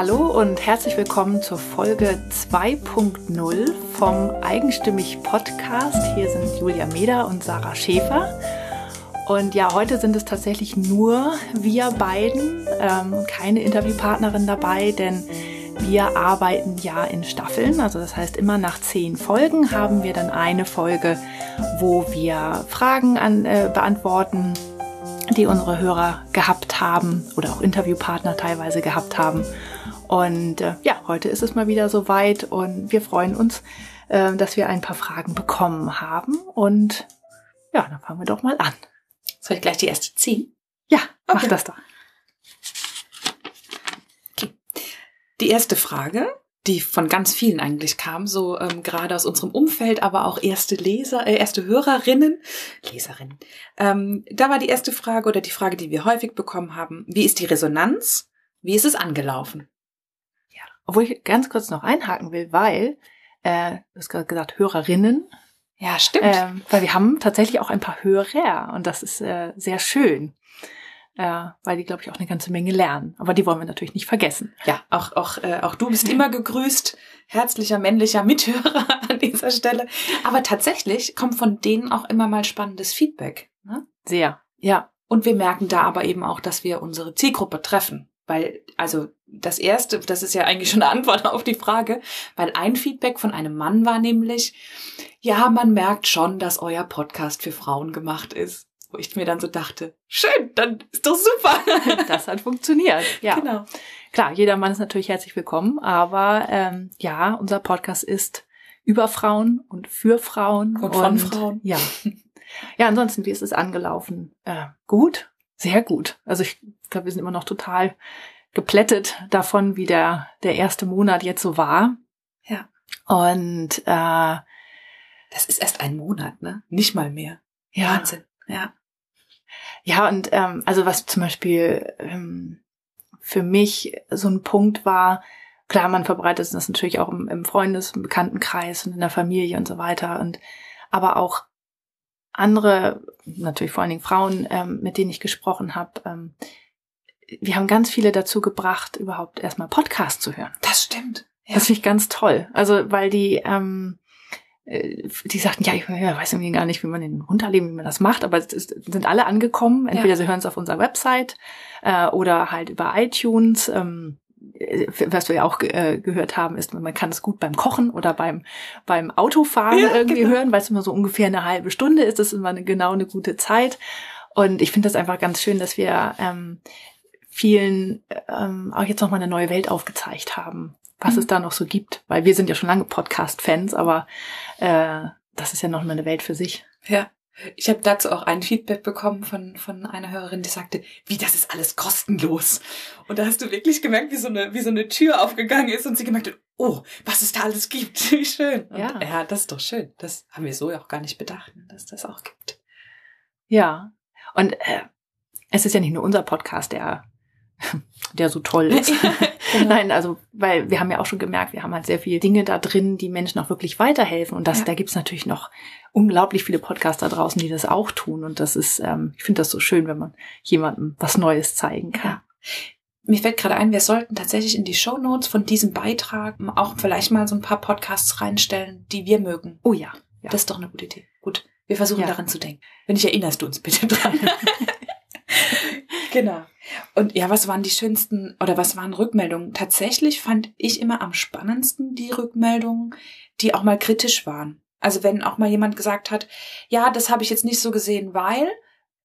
Hallo und herzlich willkommen zur Folge 2.0 vom Eigenstimmig Podcast. Hier sind Julia Meder und Sarah Schäfer. Und ja, heute sind es tatsächlich nur wir beiden, ähm, keine Interviewpartnerin dabei, denn wir arbeiten ja in Staffeln. Also das heißt, immer nach zehn Folgen haben wir dann eine Folge, wo wir Fragen an, äh, beantworten, die unsere Hörer gehabt haben oder auch Interviewpartner teilweise gehabt haben. Und äh, ja, heute ist es mal wieder soweit und wir freuen uns, äh, dass wir ein paar Fragen bekommen haben. Und ja, dann fangen wir doch mal an. Soll ich gleich die erste ziehen? Ja, mach okay. das doch. Okay. Die erste Frage, die von ganz vielen eigentlich kam, so ähm, gerade aus unserem Umfeld, aber auch erste Leser, äh, erste Hörerinnen, Leserinnen. Ähm, da war die erste Frage oder die Frage, die wir häufig bekommen haben: Wie ist die Resonanz? Wie ist es angelaufen? Obwohl ich ganz kurz noch einhaken will, weil, äh, du hast gerade gesagt, Hörerinnen. Ja, stimmt. Ähm, weil wir haben tatsächlich auch ein paar Hörer und das ist äh, sehr schön. Äh, weil die, glaube ich, auch eine ganze Menge lernen. Aber die wollen wir natürlich nicht vergessen. Ja, auch, auch, äh, auch du bist immer gegrüßt. Herzlicher männlicher Mithörer an dieser Stelle. Aber tatsächlich kommt von denen auch immer mal spannendes Feedback. Ne? Sehr, ja. Und wir merken da aber eben auch, dass wir unsere Zielgruppe treffen. Weil, also das erste, das ist ja eigentlich schon eine Antwort auf die Frage, weil ein Feedback von einem Mann war nämlich, ja, man merkt schon, dass euer Podcast für Frauen gemacht ist. Wo ich mir dann so dachte, schön, dann ist doch super. Das hat funktioniert. Ja. Genau. Klar, jeder Mann ist natürlich herzlich willkommen, aber ähm, ja, unser Podcast ist über Frauen und für Frauen. Und von und, Frauen. Ja. Ja, ansonsten, wie ist es angelaufen? Äh, gut, sehr gut. Also ich glaube, wir sind immer noch total geplättet davon, wie der, der erste Monat jetzt so war. Ja. Und äh, das ist erst ein Monat, ne? Nicht mal mehr. Ja. Wahnsinn. Ja. Ja, und ähm, also was zum Beispiel ähm, für mich so ein Punkt war, klar, man verbreitet das natürlich auch im, im Freundes- und Bekanntenkreis und in der Familie und so weiter. Und aber auch andere, natürlich vor allen Dingen Frauen, ähm, mit denen ich gesprochen habe, ähm, wir haben ganz viele dazu gebracht, überhaupt erstmal Podcast zu hören. Das stimmt. Ja. Das finde ich ganz toll. Also, weil die, ähm, äh, die sagten, ja, ich weiß irgendwie gar nicht, wie man den runterleben, wie man das macht, aber es sind alle angekommen. Entweder ja. sie hören es auf unserer Website äh, oder halt über iTunes. Ähm, was wir ja auch äh, gehört haben, ist, man kann es gut beim Kochen oder beim beim Autofahren ja, irgendwie genau. hören, weil es immer so ungefähr eine halbe Stunde ist. Das ist immer eine, genau eine gute Zeit. Und ich finde das einfach ganz schön, dass wir ähm, vielen ähm, auch jetzt noch mal eine neue Welt aufgezeigt haben, was mhm. es da noch so gibt. Weil wir sind ja schon lange Podcast-Fans, aber äh, das ist ja noch mal eine Welt für sich. Ja. Ich habe dazu auch ein Feedback bekommen von, von einer Hörerin, die sagte, wie das ist alles kostenlos. Und da hast du wirklich gemerkt, wie so eine, wie so eine Tür aufgegangen ist und sie gemerkt hat, oh, was es da alles gibt. Wie schön. Und ja. ja, das ist doch schön. Das haben wir so ja auch gar nicht bedacht, dass das auch gibt. Ja. Und äh, es ist ja nicht nur unser Podcast, der der so toll ist. genau. Nein, also, weil wir haben ja auch schon gemerkt, wir haben halt sehr viele Dinge da drin, die Menschen auch wirklich weiterhelfen. Und das, ja. da gibt's natürlich noch unglaublich viele Podcaster draußen, die das auch tun. Und das ist, ähm, ich finde das so schön, wenn man jemandem was Neues zeigen kann. Ja. Mir fällt gerade ein, wir sollten tatsächlich in die Show Notes von diesem Beitrag auch vielleicht mal so ein paar Podcasts reinstellen, die wir mögen. Oh ja. ja. Das ist doch eine gute Idee. Gut. Wir versuchen daran zu denken. Wenn nicht, erinnerst du uns bitte dran. genau. Und ja, was waren die schönsten oder was waren Rückmeldungen? Tatsächlich fand ich immer am spannendsten die Rückmeldungen, die auch mal kritisch waren. Also wenn auch mal jemand gesagt hat, ja, das habe ich jetzt nicht so gesehen, weil,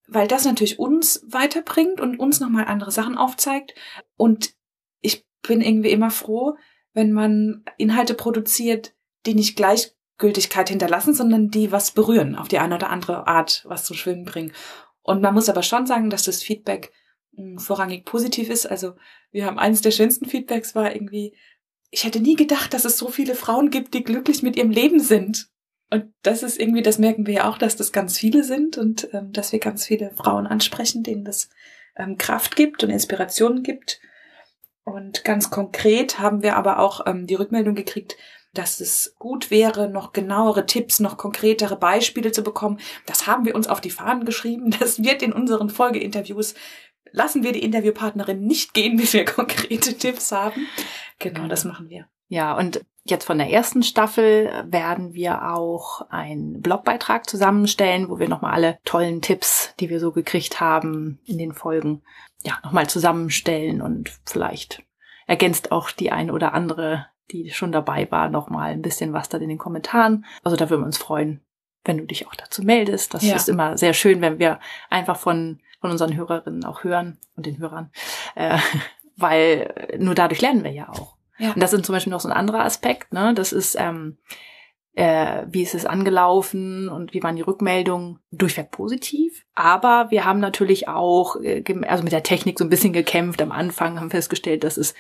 weil das natürlich uns weiterbringt und uns nochmal andere Sachen aufzeigt. Und ich bin irgendwie immer froh, wenn man Inhalte produziert, die nicht Gleichgültigkeit hinterlassen, sondern die was berühren, auf die eine oder andere Art was zum Schwimmen bringen. Und man muss aber schon sagen, dass das Feedback vorrangig positiv ist. Also wir haben eines der schönsten Feedbacks war irgendwie, ich hätte nie gedacht, dass es so viele Frauen gibt, die glücklich mit ihrem Leben sind. Und das ist irgendwie, das merken wir ja auch, dass das ganz viele sind und ähm, dass wir ganz viele Frauen ansprechen, denen das ähm, Kraft gibt und Inspirationen gibt. Und ganz konkret haben wir aber auch ähm, die Rückmeldung gekriegt, dass es gut wäre, noch genauere Tipps, noch konkretere Beispiele zu bekommen. Das haben wir uns auf die Fahnen geschrieben. Das wird in unseren Folgeinterviews lassen wir die Interviewpartnerin nicht gehen, bis wir konkrete Tipps haben. Genau, das machen wir. Ja, und jetzt von der ersten Staffel werden wir auch einen Blogbeitrag zusammenstellen, wo wir nochmal alle tollen Tipps, die wir so gekriegt haben in den Folgen, ja, nochmal zusammenstellen und vielleicht ergänzt auch die ein oder andere, die schon dabei war, nochmal ein bisschen was dann in den Kommentaren. Also da würden wir uns freuen, wenn du dich auch dazu meldest. Das ja. ist immer sehr schön, wenn wir einfach von, von unseren Hörerinnen auch hören und den Hörern, äh, weil nur dadurch lernen wir ja auch. Ja. Und das sind zum Beispiel noch so ein anderer Aspekt. Ne? Das ist, ähm, äh, wie ist es angelaufen und wie waren die Rückmeldungen durchweg positiv. Aber wir haben natürlich auch, äh, also mit der Technik so ein bisschen gekämpft. Am Anfang haben festgestellt, dass es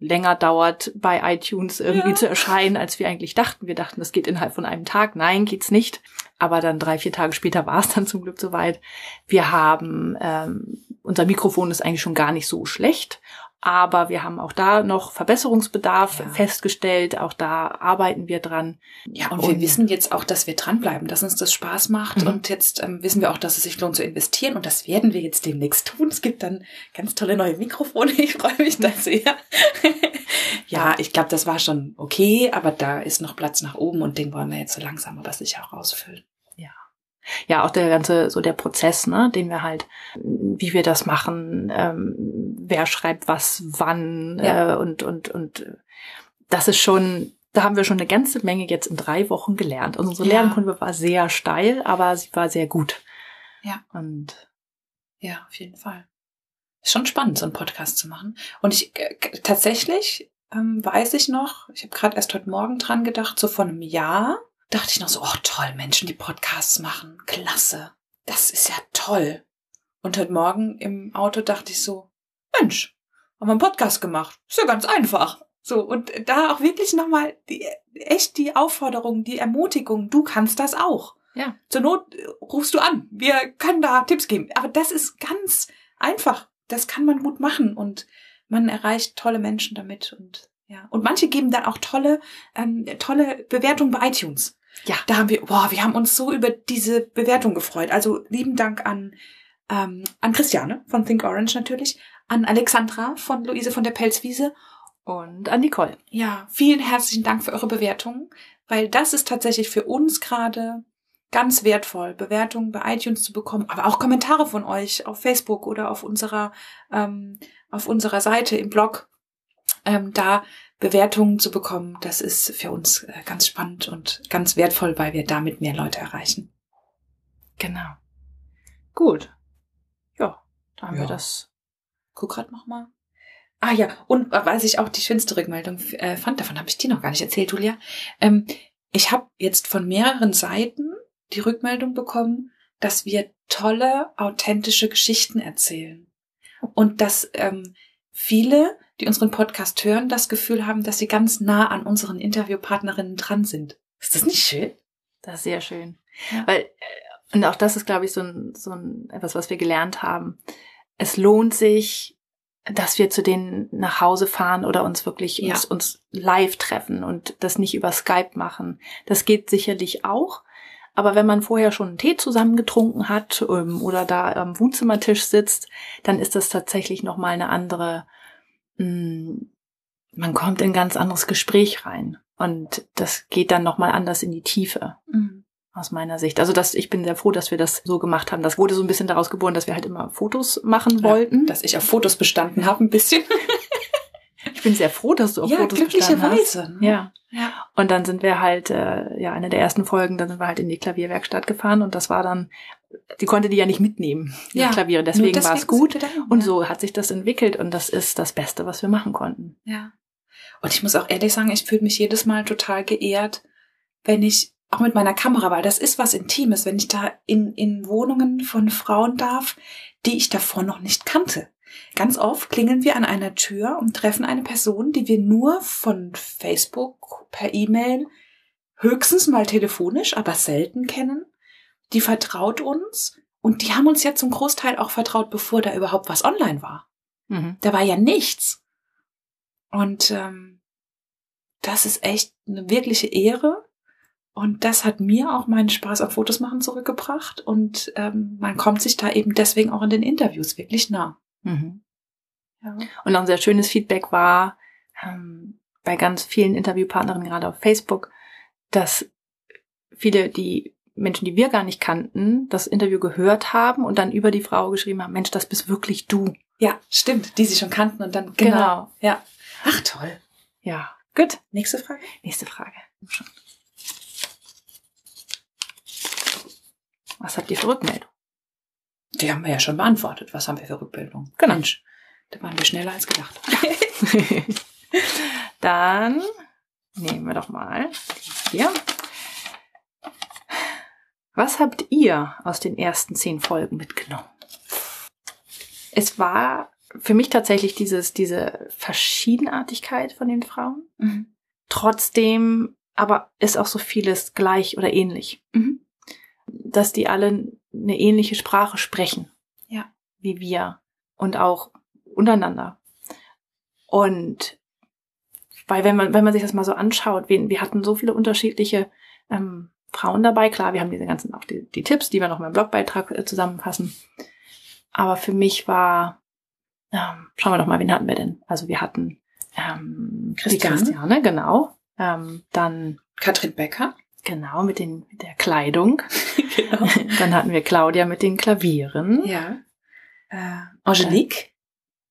länger dauert, bei iTunes irgendwie ja. zu erscheinen, als wir eigentlich dachten. Wir dachten, das geht innerhalb von einem Tag. Nein, geht's nicht. Aber dann drei, vier Tage später war es dann zum Glück soweit. Wir haben, ähm, unser Mikrofon ist eigentlich schon gar nicht so schlecht. Aber wir haben auch da noch Verbesserungsbedarf ja. festgestellt. Auch da arbeiten wir dran. Ja, und, und, wir wissen jetzt auch, dass wir dranbleiben, dass uns das Spaß macht. Mhm. Und jetzt ähm, wissen wir auch, dass es sich lohnt zu investieren. Und das werden wir jetzt demnächst tun. Es gibt dann ganz tolle neue Mikrofone. Ich freue mich da sehr. ja, ich glaube, das war schon okay, aber da ist noch Platz nach oben und den wollen wir jetzt so langsam aber sicher auch ausfüllen ja auch der ganze so der Prozess, ne, den wir halt, wie wir das machen, ähm, wer schreibt was wann ja. äh, und und und das ist schon, da haben wir schon eine ganze Menge jetzt in drei Wochen gelernt. Also unsere ja. Lernkurve war sehr steil, aber sie war sehr gut. Ja. Und ja, auf jeden Fall. Ist schon spannend, so einen Podcast zu machen. Und ich äh, tatsächlich ähm, weiß ich noch, ich habe gerade erst heute Morgen dran gedacht, so vor einem Jahr dachte ich noch so, oh toll, Menschen, die Podcasts machen, klasse, das ist ja toll. Und heute Morgen im Auto dachte ich so, Mensch, haben wir einen Podcast gemacht, ist ja ganz einfach. So, und da auch wirklich nochmal die, echt die Aufforderung, die Ermutigung, du kannst das auch. Ja. Zur Not rufst du an. Wir können da Tipps geben. Aber das ist ganz einfach. Das kann man gut machen und man erreicht tolle Menschen damit und ja. Und manche geben dann auch tolle, ähm, tolle Bewertungen bei iTunes. Ja. Da haben wir, boah, wir haben uns so über diese Bewertung gefreut. Also lieben Dank an, ähm, an Christiane von Think Orange natürlich, an Alexandra von Luise von der Pelzwiese und an Nicole. Ja, vielen herzlichen Dank für eure Bewertungen, weil das ist tatsächlich für uns gerade ganz wertvoll, Bewertungen bei iTunes zu bekommen, aber auch Kommentare von euch auf Facebook oder auf unserer ähm, auf unserer Seite im Blog. Ähm, da Bewertungen zu bekommen, das ist für uns äh, ganz spannend und ganz wertvoll, weil wir damit mehr Leute erreichen. Genau. Gut. Ja, da haben ja. wir das. Guck grad noch mal. Ah ja, und was ich auch die schönste Rückmeldung äh, fand, davon habe ich dir noch gar nicht erzählt, Julia. Ähm, ich habe jetzt von mehreren Seiten die Rückmeldung bekommen, dass wir tolle, authentische Geschichten erzählen. Und dass ähm, viele die unseren Podcast hören, das Gefühl haben, dass sie ganz nah an unseren Interviewpartnerinnen dran sind. Ist das nicht schön? Das ist sehr schön. Ja. Weil, äh, und auch das ist, glaube ich, so ein, so ein, etwas, was wir gelernt haben. Es lohnt sich, dass wir zu denen nach Hause fahren oder uns wirklich ja. uns, uns live treffen und das nicht über Skype machen. Das geht sicherlich auch. Aber wenn man vorher schon einen Tee zusammen getrunken hat ähm, oder da am Wohnzimmertisch sitzt, dann ist das tatsächlich nochmal eine andere man kommt in ein ganz anderes Gespräch rein. Und das geht dann nochmal anders in die Tiefe. Mhm. Aus meiner Sicht. Also das, ich bin sehr froh, dass wir das so gemacht haben. Das wurde so ein bisschen daraus geboren, dass wir halt immer Fotos machen wollten. dass ich auf Fotos bestanden habe, ein bisschen. ich bin sehr froh, dass du auf ja, Fotos hast. Ne? Ja. ja. Und dann sind wir halt, äh, ja, eine der ersten Folgen, dann sind wir halt in die Klavierwerkstatt gefahren und das war dann die konnte die ja nicht mitnehmen, die ja, Klaviere. Deswegen, deswegen war es gut. und so hat sich das entwickelt und das ist das Beste, was wir machen konnten. Ja. Und ich muss auch ehrlich sagen, ich fühle mich jedes Mal total geehrt, wenn ich auch mit meiner Kamera, weil das ist was Intimes, wenn ich da in, in Wohnungen von Frauen darf, die ich davor noch nicht kannte. Ganz oft klingeln wir an einer Tür und treffen eine Person, die wir nur von Facebook, per E-Mail, höchstens mal telefonisch, aber selten kennen die vertraut uns und die haben uns ja zum Großteil auch vertraut, bevor da überhaupt was online war. Mhm. Da war ja nichts. Und ähm, das ist echt eine wirkliche Ehre. Und das hat mir auch meinen Spaß auf Fotos machen zurückgebracht. Und ähm, man kommt sich da eben deswegen auch in den Interviews wirklich nah. Mhm. Ja. Und auch ein sehr schönes Feedback war ähm, bei ganz vielen Interviewpartnerinnen, gerade auf Facebook, dass viele, die Menschen, die wir gar nicht kannten, das Interview gehört haben und dann über die Frau geschrieben haben, Mensch, das bist wirklich du. Ja, stimmt, die sie schon kannten und dann Genau. Ja. Ach toll. Ja, gut. Nächste Frage. Nächste Frage. Was habt ihr für Rückmeldung? Die haben wir ja schon beantwortet. Was haben wir für Rückbildung? Genau. Mensch, da waren wir schneller als gedacht. Dann nehmen wir doch mal die hier. Was habt ihr aus den ersten zehn Folgen mitgenommen? Es war für mich tatsächlich dieses, diese Verschiedenartigkeit von den Frauen. Mhm. Trotzdem aber ist auch so vieles gleich oder ähnlich. Mhm. Dass die alle eine ähnliche Sprache sprechen. Ja. Wie wir. Und auch untereinander. Und weil wenn man, wenn man sich das mal so anschaut, wir, wir hatten so viele unterschiedliche ähm, Frauen dabei. Klar, wir haben diese ganzen auch die, die Tipps, die wir noch im Blogbeitrag äh, zusammenfassen. Aber für mich war, ähm, schauen wir doch mal, wen hatten wir denn? Also wir hatten ähm, Christiane. Christiane, genau. Ähm, dann Katrin Becker. genau mit den mit der Kleidung. genau. dann hatten wir Claudia mit den Klavieren, Ja. Äh, Angelique.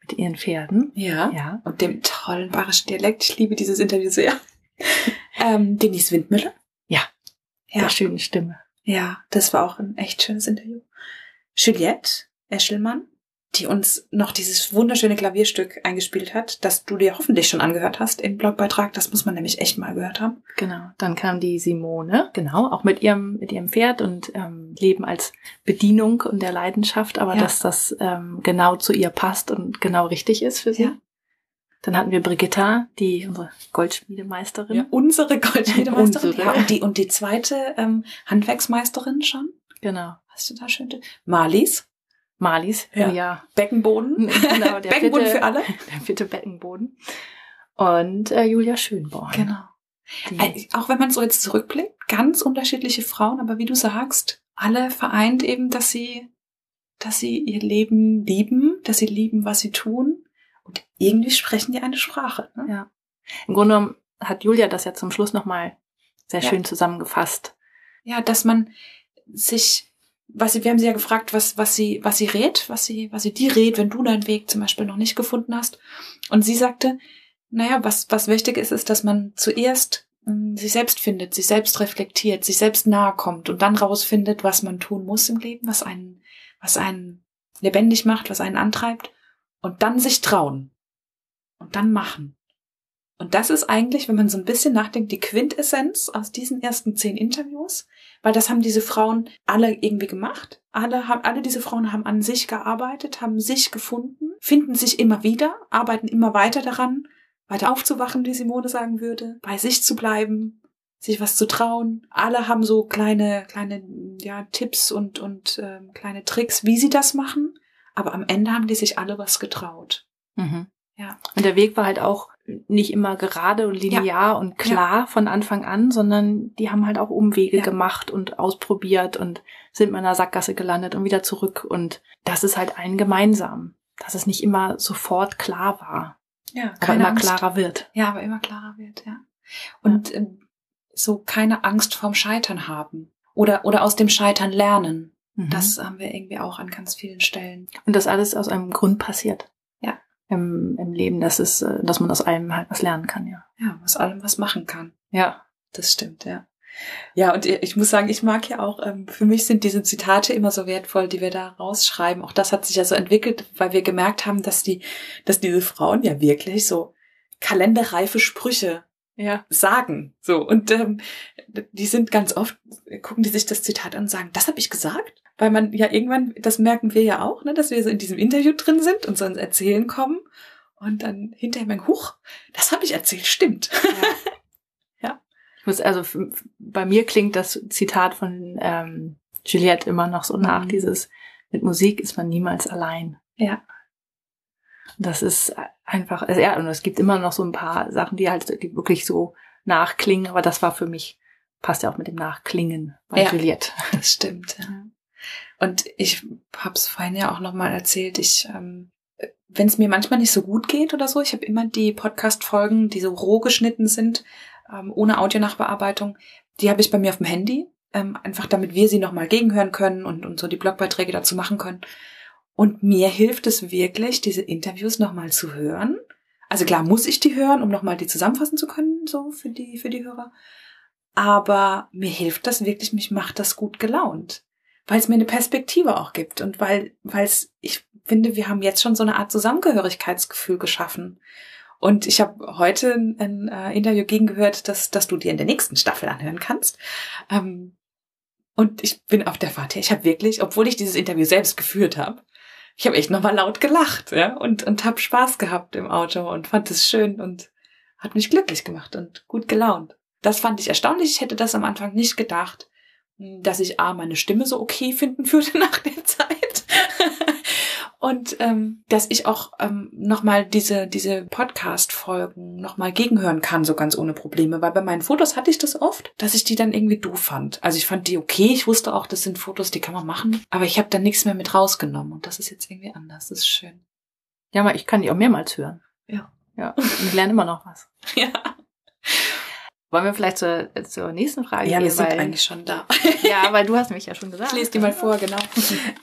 mit ihren Pferden. Ja. Ja, Und dem tollen bayerischen Dialekt. Ich liebe dieses Interview sehr. ähm, Denise Windmüller. Ja. Ja. der schönen Stimme. Ja, das war auch ein echt schönes Interview. Juliette Eschelmann, die uns noch dieses wunderschöne Klavierstück eingespielt hat, das du dir hoffentlich schon angehört hast im Blogbeitrag. Das muss man nämlich echt mal gehört haben. Genau. Dann kam die Simone, genau, auch mit ihrem mit ihrem Pferd und ähm, Leben als Bedienung und der Leidenschaft, aber Ja. dass das ähm, genau zu ihr passt und genau richtig ist für sie. Ja. Dann hatten wir Brigitta, die unsere Goldschmiedemeisterin. Ja, unsere Goldschmiedemeisterin. Unsere. ja, und die, und die zweite ähm, Handwerksmeisterin schon. Genau. Hast du da schön? Marlies. Marlies, Ja. ja. Beckenboden. Genau, der Beckenboden vierte- für alle. Der vierte Beckenboden. Und äh, Julia Schönborn. Genau. Äh, Auch wenn man so jetzt zurückblickt, ganz unterschiedliche Frauen, aber wie du sagst, alle vereint eben, dass sie, dass sie ihr Leben lieben, dass sie lieben, was sie tun. Und irgendwie sprechen die eine Sprache. Ne? Ja. Im Grunde genommen hat Julia das ja zum Schluss nochmal sehr Ja. schön zusammengefasst. Ja, dass man sich, was sie, wir haben sie ja gefragt, was, was sie, was sie rät, was sie, was sie dir rät, wenn du deinen Weg zum Beispiel noch nicht gefunden hast. Und sie sagte, naja, was, was wichtig ist, ist, dass man zuerst mh, sich selbst findet, sich selbst reflektiert, sich selbst nahe kommt und dann rausfindet, was man tun muss im Leben, was einen, was einen lebendig macht, was einen antreibt und dann sich trauen und dann machen. Und das ist eigentlich, wenn man so ein bisschen nachdenkt, die Quintessenz aus diesen ersten zehn Interviews, weil das haben diese Frauen alle irgendwie gemacht. Alle haben, alle diese Frauen haben an sich gearbeitet, haben sich gefunden, finden sich immer wieder, arbeiten immer weiter daran, weiter aufzuwachen, wie Simone sagen würde, bei sich zu bleiben, sich was zu trauen. Alle haben so kleine, kleine, ja, Tipps und, und ähm, kleine Tricks, wie sie das machen. Aber am Ende haben die sich alle was getraut. Mhm. Ja. Und der Weg war halt auch nicht immer gerade und linear und klar von Anfang an, sondern die haben halt auch Umwege Ja. gemacht und ausprobiert und sind in einer Sackgasse gelandet und wieder zurück. Und das ist halt allen gemeinsam, dass es nicht immer sofort klar war, Ja, aber immer klarer wird. Ja, aber immer klarer wird, ja. Und ähm, so keine Angst vorm Scheitern haben. Oder, oder aus dem Scheitern lernen. Mhm. Das haben wir irgendwie auch an ganz vielen Stellen. und das alles aus einem Grund passiert. Im, im Leben, dass es, äh, dass man aus allem halt was lernen kann, ja. Ja, aus allem was machen kann. Ja. Das stimmt, ja. Ja, und ich muss sagen, ich mag ja auch, ähm, für mich sind diese Zitate immer so wertvoll, die wir da rausschreiben. Auch das hat sich ja so entwickelt, weil wir gemerkt haben, dass die, dass diese Frauen ja wirklich so kalenderreife Sprüche Ja. sagen. So. Und ähm, die sind ganz oft, gucken die sich das Zitat an und sagen, das habe ich gesagt? Weil man ja irgendwann, das merken wir ja auch, ne, dass wir so in diesem Interview drin sind und so ins Erzählen kommen. Und dann hinterher merken, huch, das habe ich erzählt, stimmt. Ja. Ich muss, also bei mir klingt das Zitat von ähm, Juliette immer noch so nach, Mhm. dieses mit Musik ist man niemals allein. Ja. Das ist einfach, also ja, und es gibt immer noch so ein paar Sachen, die halt, die wirklich so nachklingen, aber das war für mich, passt ja auch mit dem Nachklingen bei Ja. Juliette. Das stimmt, ja. Und ich habe es vorhin ja auch nochmal erzählt, ich ähm, wenn es mir manchmal nicht so gut geht oder so, ich habe immer die Podcast-Folgen, die so roh geschnitten sind, ähm, ohne Audionachbearbeitung, die habe ich bei mir auf dem Handy, ähm, einfach damit wir sie nochmal gegenhören können und, und so die Blogbeiträge dazu machen können. Und mir hilft es wirklich, diese Interviews nochmal zu hören. Also klar muss ich die hören, um nochmal die zusammenfassen zu können, so für die, für die Hörer. Aber mir hilft das wirklich, mich macht das gut gelaunt. Weil es mir eine Perspektive auch gibt und weil, weil es, ich finde, wir haben jetzt schon so eine Art Zusammengehörigkeitsgefühl geschaffen. Und ich habe heute ein äh, Interview gegengehört, dass, dass du dir in der nächsten Staffel anhören kannst. Ähm, und ich bin auf der Fahrt her. Ich habe wirklich, obwohl ich dieses Interview selbst geführt habe, ich habe echt nochmal laut gelacht, ja, und, und habe Spaß gehabt im Auto und fand es schön und hat mich glücklich gemacht und gut gelaunt. Das fand ich erstaunlich. Ich hätte das am Anfang nicht gedacht, dass ich A, meine Stimme so okay finden würde nach der Zeit und ähm, dass ich auch ähm, nochmal diese, diese Podcast-Folgen nochmal gegenhören kann, so ganz ohne Probleme. Weil bei meinen Fotos hatte ich das oft, dass ich die dann irgendwie doof fand. Also ich fand die okay, ich wusste auch, das sind Fotos, die kann man machen, aber ich habe dann nichts mehr mit rausgenommen und das ist jetzt irgendwie anders. Das ist schön. Ja, aber ich kann die auch mehrmals hören. Ja. Ja. Und ich lerne immer noch was. Ja. Wollen wir vielleicht zur, zur nächsten Frage Ja, gehen? wir sind weil, eigentlich schon da. ja, weil du hast mich ja schon gesagt. Ich lese die mal vor, genau.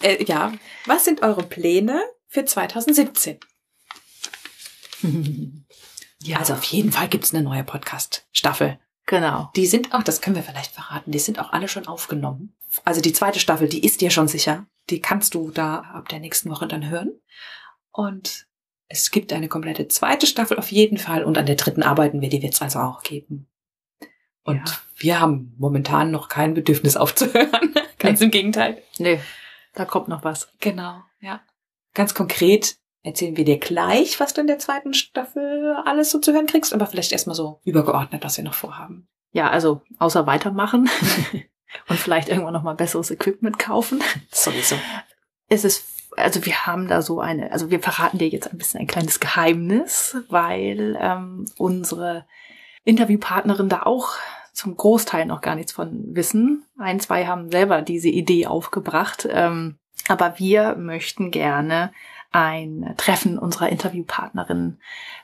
äh, ja. Was sind eure Pläne für 2017? ja, Also auf jeden Fall gibt's eine neue Podcast-Staffel. genau. Die sind auch, das können wir vielleicht verraten, die sind auch alle schon aufgenommen. Also die zweite Staffel, die ist dir schon sicher. Die kannst du da ab der nächsten Woche dann hören. Und es gibt eine komplette zweite Staffel auf jeden Fall. Und an der dritten arbeiten wir, die wird's also auch geben. Und Ja. wir haben momentan noch kein Bedürfnis aufzuhören. Ganz im Gegenteil. Nee, da kommt noch was. Genau, ja. Ganz konkret erzählen wir dir gleich, was du in der zweiten Staffel alles so zu hören kriegst, aber vielleicht erstmal so übergeordnet, was wir noch vorhaben. Ja, also außer weitermachen und vielleicht irgendwann noch mal besseres Equipment kaufen. Sowieso. Es ist, also wir haben da so eine, also wir verraten dir jetzt ein bisschen ein kleines Geheimnis, weil ähm, unsere Interviewpartnerin da auch zum Großteil noch gar nichts von wissen. Ein, zwei haben selber diese Idee aufgebracht. Ähm, aber wir möchten gerne ein Treffen unserer Interviewpartnerin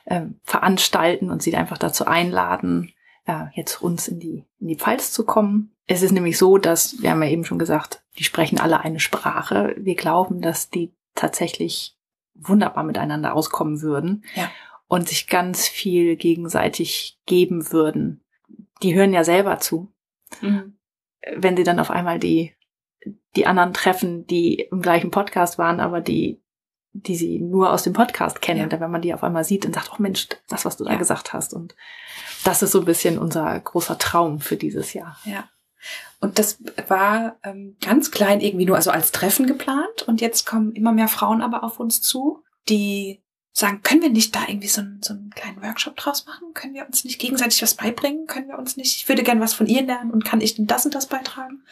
ähm, veranstalten und sie einfach dazu einladen, ja, jetzt uns in die, in die Pfalz zu kommen. Es ist nämlich so, dass, wir haben ja eben schon gesagt, die sprechen alle eine Sprache. Wir glauben, dass die tatsächlich wunderbar miteinander auskommen würden Ja. und sich ganz viel gegenseitig geben würden. Die hören ja selber zu. Mhm. Wenn sie dann auf einmal die, die anderen treffen, die im gleichen Podcast waren, aber die, die sie nur aus dem Podcast kennen. Ja. Und dann, wenn man die auf einmal sieht und sagt, oh Mensch, das, was du da Ja. gesagt hast. Und das ist so ein bisschen unser großer Traum für dieses Jahr. Ja. Und das war ähm, ganz klein irgendwie nur also als Treffen geplant. Und jetzt kommen immer mehr Frauen aber auf uns zu, die sagen, können wir nicht da irgendwie so einen, so einen kleinen Workshop draus machen? Können wir uns nicht gegenseitig was beibringen? Können wir uns nicht, ich würde gern was von ihr lernen und kann ich denn das und das beitragen?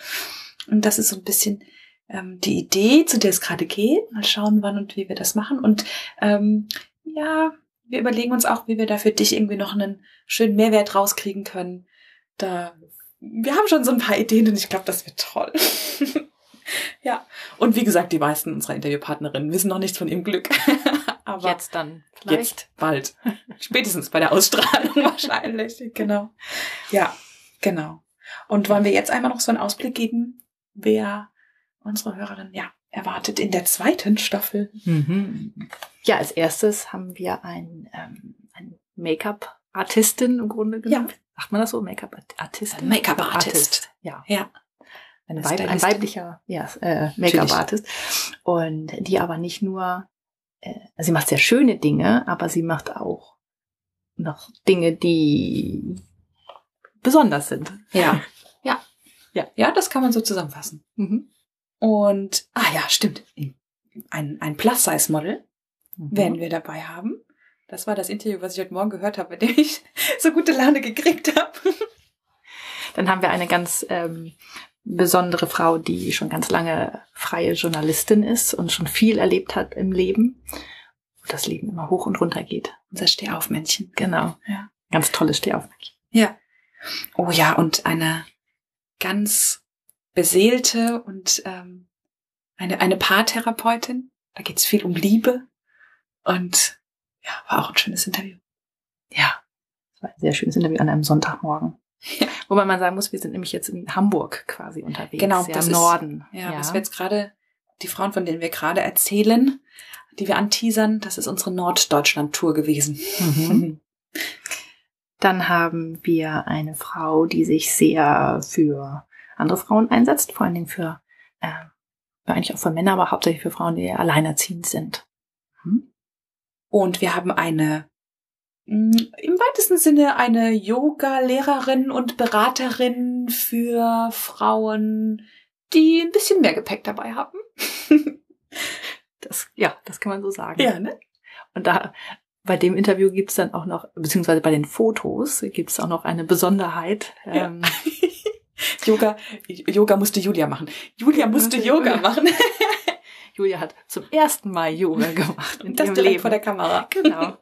Und das ist so ein bisschen ähm, die Idee, zu der es gerade geht. Mal schauen, wann und wie wir das machen. Und ähm, ja, wir überlegen uns auch, wie wir da für dich irgendwie noch einen schönen Mehrwert rauskriegen können. Da, wir haben schon so ein paar Ideen und ich glaube, das wird toll. ja. Und wie gesagt, die meisten unserer Interviewpartnerinnen wissen noch nichts von ihrem Glück. Aber jetzt dann vielleicht. jetzt bald. Spätestens bei der Ausstrahlung wahrscheinlich. Genau. Ja, genau. Und wollen wir jetzt einmal noch so einen Ausblick geben, wer unsere Hörerin ja erwartet in der zweiten Staffel? Mhm. Ja, als erstes haben wir ein, ähm, ein Make-up-Artistin im Grunde genommen. Sagt man das so? Make-up-Artistin? Make-up-Artist. Ja. Ja. Weib, ein weiblicher ja, äh, Make-up-Artist. Und die aber nicht nur, äh, sie macht sehr schöne Dinge, aber sie macht auch noch Dinge, die besonders sind. Ja. Ja. Ja. Ja, das kann man so zusammenfassen. Mhm. Und, ah ja, stimmt. Ein, ein Plus-Size-Model Mhm. werden wir dabei haben. Das war das Interview, was ich heute Morgen gehört habe, bei dem ich so gute Laune gekriegt habe. Dann haben wir eine ganz ähm, besondere Frau, die schon ganz lange freie Journalistin ist und schon viel erlebt hat im Leben. Wo das Leben immer hoch und runter geht. Unser Stehaufmännchen. Genau. Ja. Ganz tolles Stehaufmännchen. Ja. Oh ja, und eine ganz beseelte und ähm, eine, eine Paartherapeutin. Da geht's viel um Liebe. Und ja, war auch ein schönes Interview. Ja, das war ein sehr schönes Interview an einem Sonntagmorgen. Ja. Wobei man sagen muss, wir sind nämlich jetzt in Hamburg quasi unterwegs. Genau, ja, das im ist, Norden. Ja, ja. was wir jetzt gerade, die Frauen, von denen wir gerade erzählen, die wir anteasern, das ist unsere Norddeutschland-Tour gewesen. Mhm. Dann haben wir eine Frau, die sich sehr für andere Frauen einsetzt, vor allen Dingen für, äh, eigentlich auch für Männer, aber hauptsächlich für Frauen, die alleinerziehend sind. Mhm. Und wir haben eine im weitesten Sinne eine Yoga-Lehrerin und Beraterin für Frauen, die ein bisschen mehr Gepäck dabei haben. das, ja, das kann man so sagen. Ja, ne? Und da bei dem Interview gibt's dann auch noch, beziehungsweise bei den Fotos gibt's auch noch eine Besonderheit. Ja. Ähm, Yoga, Yoga musste Julia machen. Julia musste Yoga machen. Julia hat zum ersten Mal Yoga gemacht in das ihrem direkt Leben. vor der Kamera. Genau.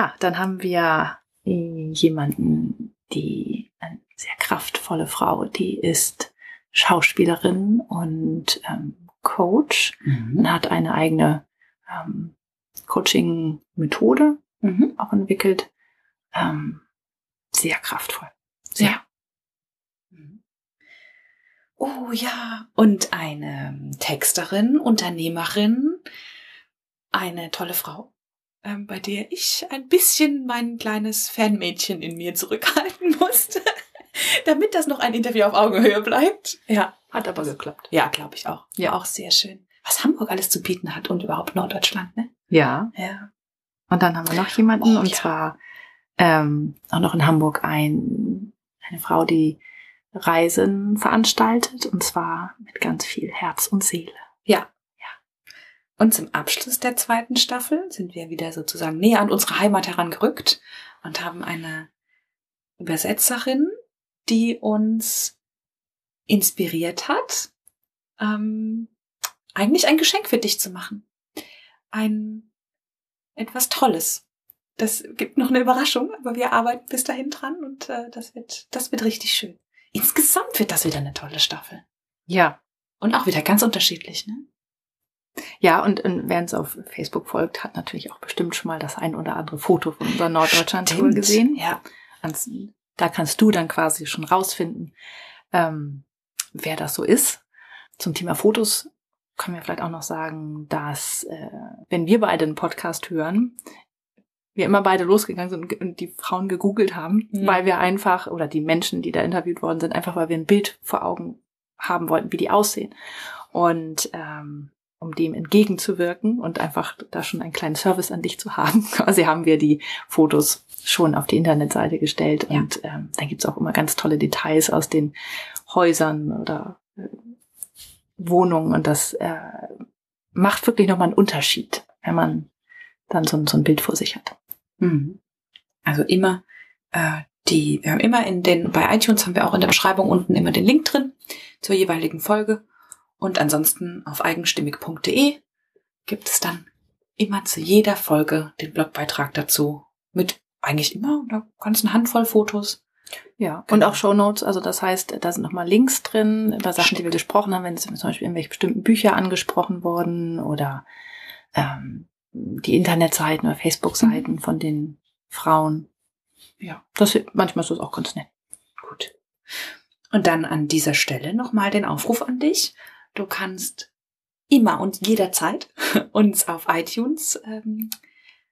Ah, dann haben wir jemanden, die eine sehr kraftvolle Frau, die ist Schauspielerin und ähm, Coach mhm. und hat eine eigene ähm, Coaching-Methode mhm. auch entwickelt. Ähm, sehr kraftvoll. Sehr. Ja. Mhm. Oh ja, und eine Texterin, Unternehmerin, eine tolle Frau, ähm, bei der ich ein bisschen mein kleines Fanmädchen in mir zurückhalten musste, damit das noch ein Interview auf Augenhöhe bleibt. Ja, hat aber geklappt. Ja, glaube ich auch. Ja, auch sehr schön. Was Hamburg alles zu bieten hat und überhaupt Norddeutschland, ne? Ja. Ja. Und dann haben wir noch jemanden, oh, und ja. zwar ähm, auch noch in Hamburg ein, eine Frau, die Reisen veranstaltet, und zwar mit ganz viel Herz und Seele. Ja. Und zum Abschluss der zweiten Staffel sind wir wieder sozusagen näher an unsere Heimat herangerückt und haben eine Übersetzerin, die uns inspiriert hat, ähm, eigentlich ein Geschenk für dich zu machen ein etwas Tolles. Das gibt noch eine Überraschung, aber wir arbeiten bis dahin dran und äh, das wird, das wird richtig schön. Insgesamt wird das wieder eine tolle Staffel. Ja. Und auch wieder ganz unterschiedlich, ne? Ja, und, und wer uns auf Facebook folgt, hat natürlich auch bestimmt schon mal das ein oder andere Foto von unserer Norddeutschland-Tour gesehen. Ja. Da kannst du dann quasi schon rausfinden, ähm, wer das so ist. Zum Thema Fotos können wir vielleicht auch noch sagen, dass äh, wenn wir beide einen Podcast hören, wir immer beide losgegangen sind und die Frauen gegoogelt haben, mhm. weil wir einfach, oder die Menschen, die da interviewt worden sind, einfach weil wir ein Bild vor Augen haben wollten, wie die aussehen. Und ähm, um dem entgegenzuwirken und einfach da schon einen kleinen Service an dich zu haben, quasi haben wir die Fotos schon auf die Internetseite gestellt. Ja. Und ähm, dann gibt's auch immer ganz tolle Details aus den Häusern oder äh, Wohnung und das äh, macht wirklich nochmal einen Unterschied, wenn man dann so, so ein Bild vor sich hat. Mhm. Also immer äh, die, wir haben immer in den, bei iTunes haben wir auch in der Beschreibung unten immer den Link drin zur jeweiligen Folge. Und ansonsten auf eigenstimmig.de gibt es dann immer zu jeder Folge den Blogbeitrag dazu mit eigentlich immer einer ganzen Handvoll Fotos ja, genau. und auch Show Notes, also das heißt, da sind nochmal Links drin über Sachen, die wir gesprochen haben, wenn es zum Beispiel irgendwelche bestimmten Bücher angesprochen worden oder ähm, die Internetseiten oder Facebook-Seiten mhm. von den Frauen. Ja, das manchmal ist das auch ganz nett. Gut. Und dann an dieser Stelle nochmal den Aufruf an dich. Du kannst immer und jederzeit uns auf iTunes ähm,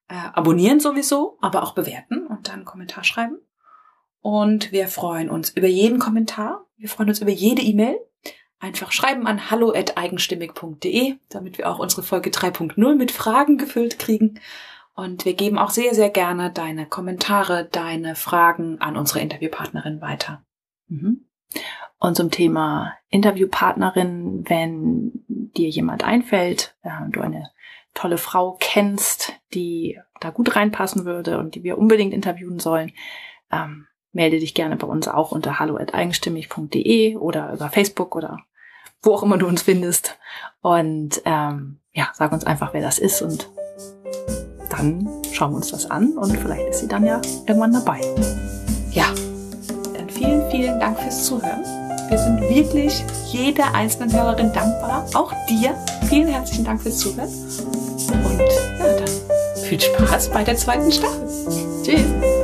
äh, abonnieren sowieso, aber auch bewerten und dann einen Kommentar schreiben. Und wir freuen uns über jeden Kommentar. Wir freuen uns über jede E-Mail. Einfach schreiben an hallo@eigenstimmig.de, damit wir auch unsere Folge 3.0 mit Fragen gefüllt kriegen. Und wir geben auch sehr, sehr gerne deine Kommentare, deine Fragen an unsere Interviewpartnerin weiter. Mhm. Und zum Thema Interviewpartnerin, wenn dir jemand einfällt, äh, du eine tolle Frau kennst, die da gut reinpassen würde und die wir unbedingt interviewen sollen, ähm, melde dich gerne bei uns auch unter hallo@eigenstimmig.de oder über Facebook oder wo auch immer du uns findest. Und ähm, ja, sag uns einfach, wer das ist und dann schauen wir uns das an und vielleicht ist sie dann ja irgendwann dabei. Ja, dann vielen, vielen Dank fürs Zuhören. Wir sind wirklich jeder einzelnen Hörerin dankbar, auch dir. Vielen herzlichen Dank fürs Zuhören. Und ja, viel Spaß bei der zweiten Staffel. Tschüss.